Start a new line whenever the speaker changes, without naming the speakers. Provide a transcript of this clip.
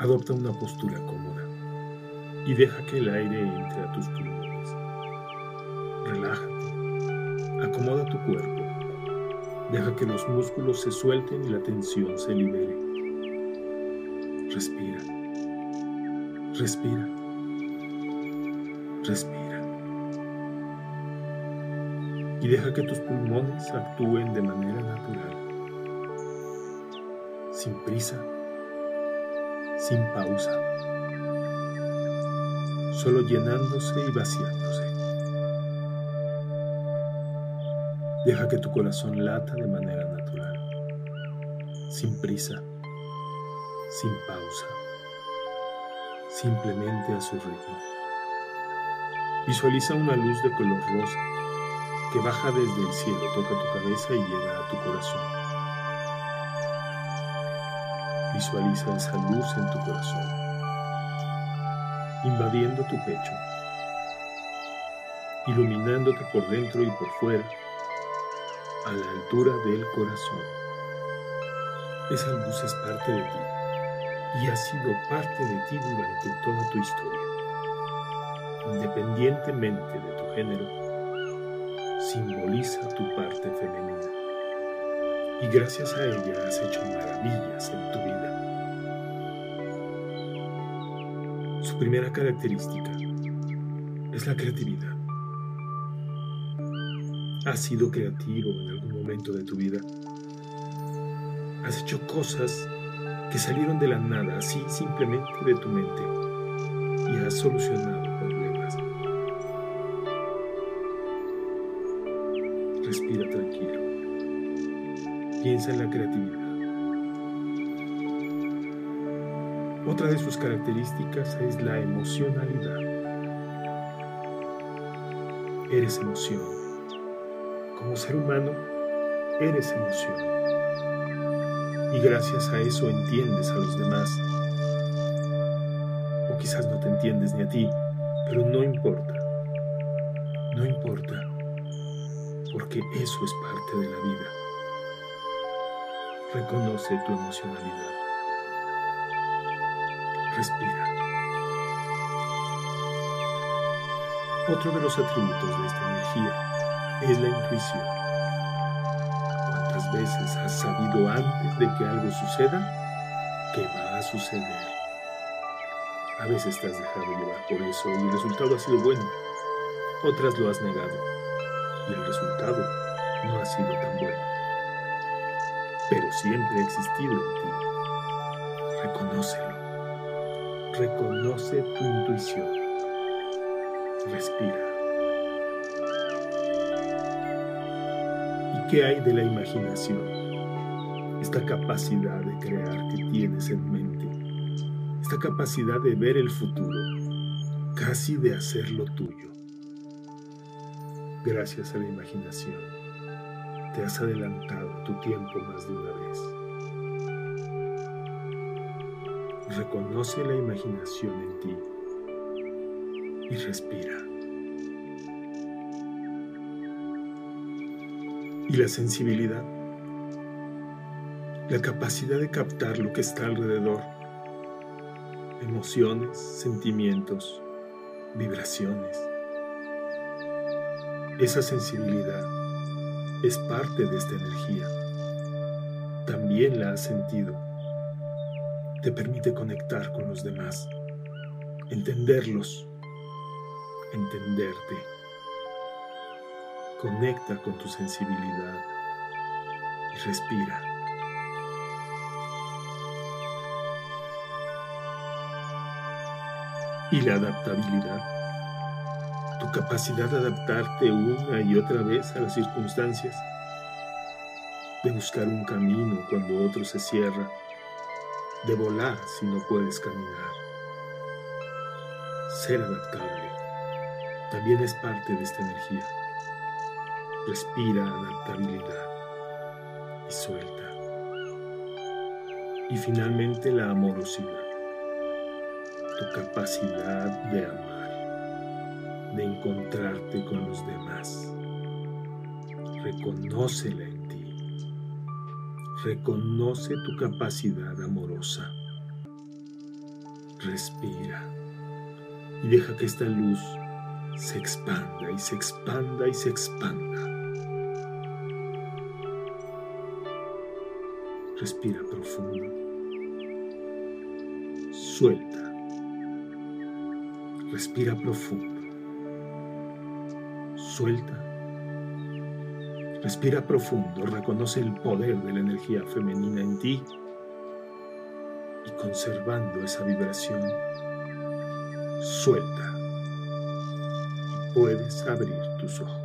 Adopta una postura cómoda y deja que el aire entre a tus pulmones. Relájate, acomoda tu cuerpo, deja que los músculos se suelten y la tensión se libere. Respira, respira, respira. Y deja que tus pulmones actúen de manera natural, sin prisa sin pausa, solo llenándose y vaciándose. Deja que tu corazón lata de manera natural, sin prisa, sin pausa, simplemente a su ritmo. Visualiza una luz de color rosa que baja desde el cielo, toca tu cabeza y llega a tu corazón. Visualiza esa luz en tu corazón, invadiendo tu pecho, iluminándote por dentro y por fuera, a la altura del corazón. Esa luz es parte de ti y ha sido parte de ti durante toda tu historia. Independientemente de tu género, simboliza tu parte femenina y gracias a ella has hecho maravillas en tu vida. Su primera característica es la creatividad. ¿Has sido creativo en algún momento de tu vida? ¿Has hecho cosas que salieron de la nada, así simplemente de tu mente, y has solucionado problemas? Respira tranquilo. Piensa en la creatividad. Otra de sus características es la emocionalidad. Eres emoción. Como ser humano, eres emoción. Y gracias a eso entiendes a los demás. O quizás no te entiendes ni a ti, pero no importa. No importa. Porque eso es parte de la vida. Reconoce tu emocionalidad. Respira. Otro de los atributos de esta energía es la intuición. ¿Cuántas veces has sabido antes de que algo suceda que va a suceder? A veces te has dejado llevar por eso y el resultado ha sido bueno. Otras lo has negado y el resultado no ha sido tan bueno. Pero siempre ha existido en ti. Reconócelo. Reconoce tu intuición. Respira. ¿Y qué hay de la imaginación? Esta capacidad de crear que tienes en mente. Esta capacidad de ver el futuro. Casi de hacerlo tuyo. Gracias a la imaginación. Has adelantado tu tiempo más de una vez. reconoce la imaginación en ti y respira. Y la sensibilidad, la capacidad de captar lo que está alrededor, emociones, sentimientos, vibraciones. Esa sensibilidad es parte de esta energía. También la has sentido te permite conectar con los demás, entenderlos, entenderte. Conecta con tu sensibilidad y respira. Y la adaptabilidad, tu capacidad de adaptarte una y otra vez a las circunstancias, de buscar un camino cuando otro se cierra de volar si no puedes caminar. Ser adaptable también es parte de esta energía. Respira adaptabilidad y suelta. Y finalmente la amorosidad, tu capacidad de amar, de encontrarte con los demás. Reconócela en Reconoce tu capacidad amorosa. Respira y deja que esta luz se expanda y se expanda y se expanda. Respira profundo. Suelta. Respira profundo. Suelta. Respira profundo. Reconoce el poder de la energía femenina en ti y conservando esa vibración, suelta. Puedes abrir tus ojos.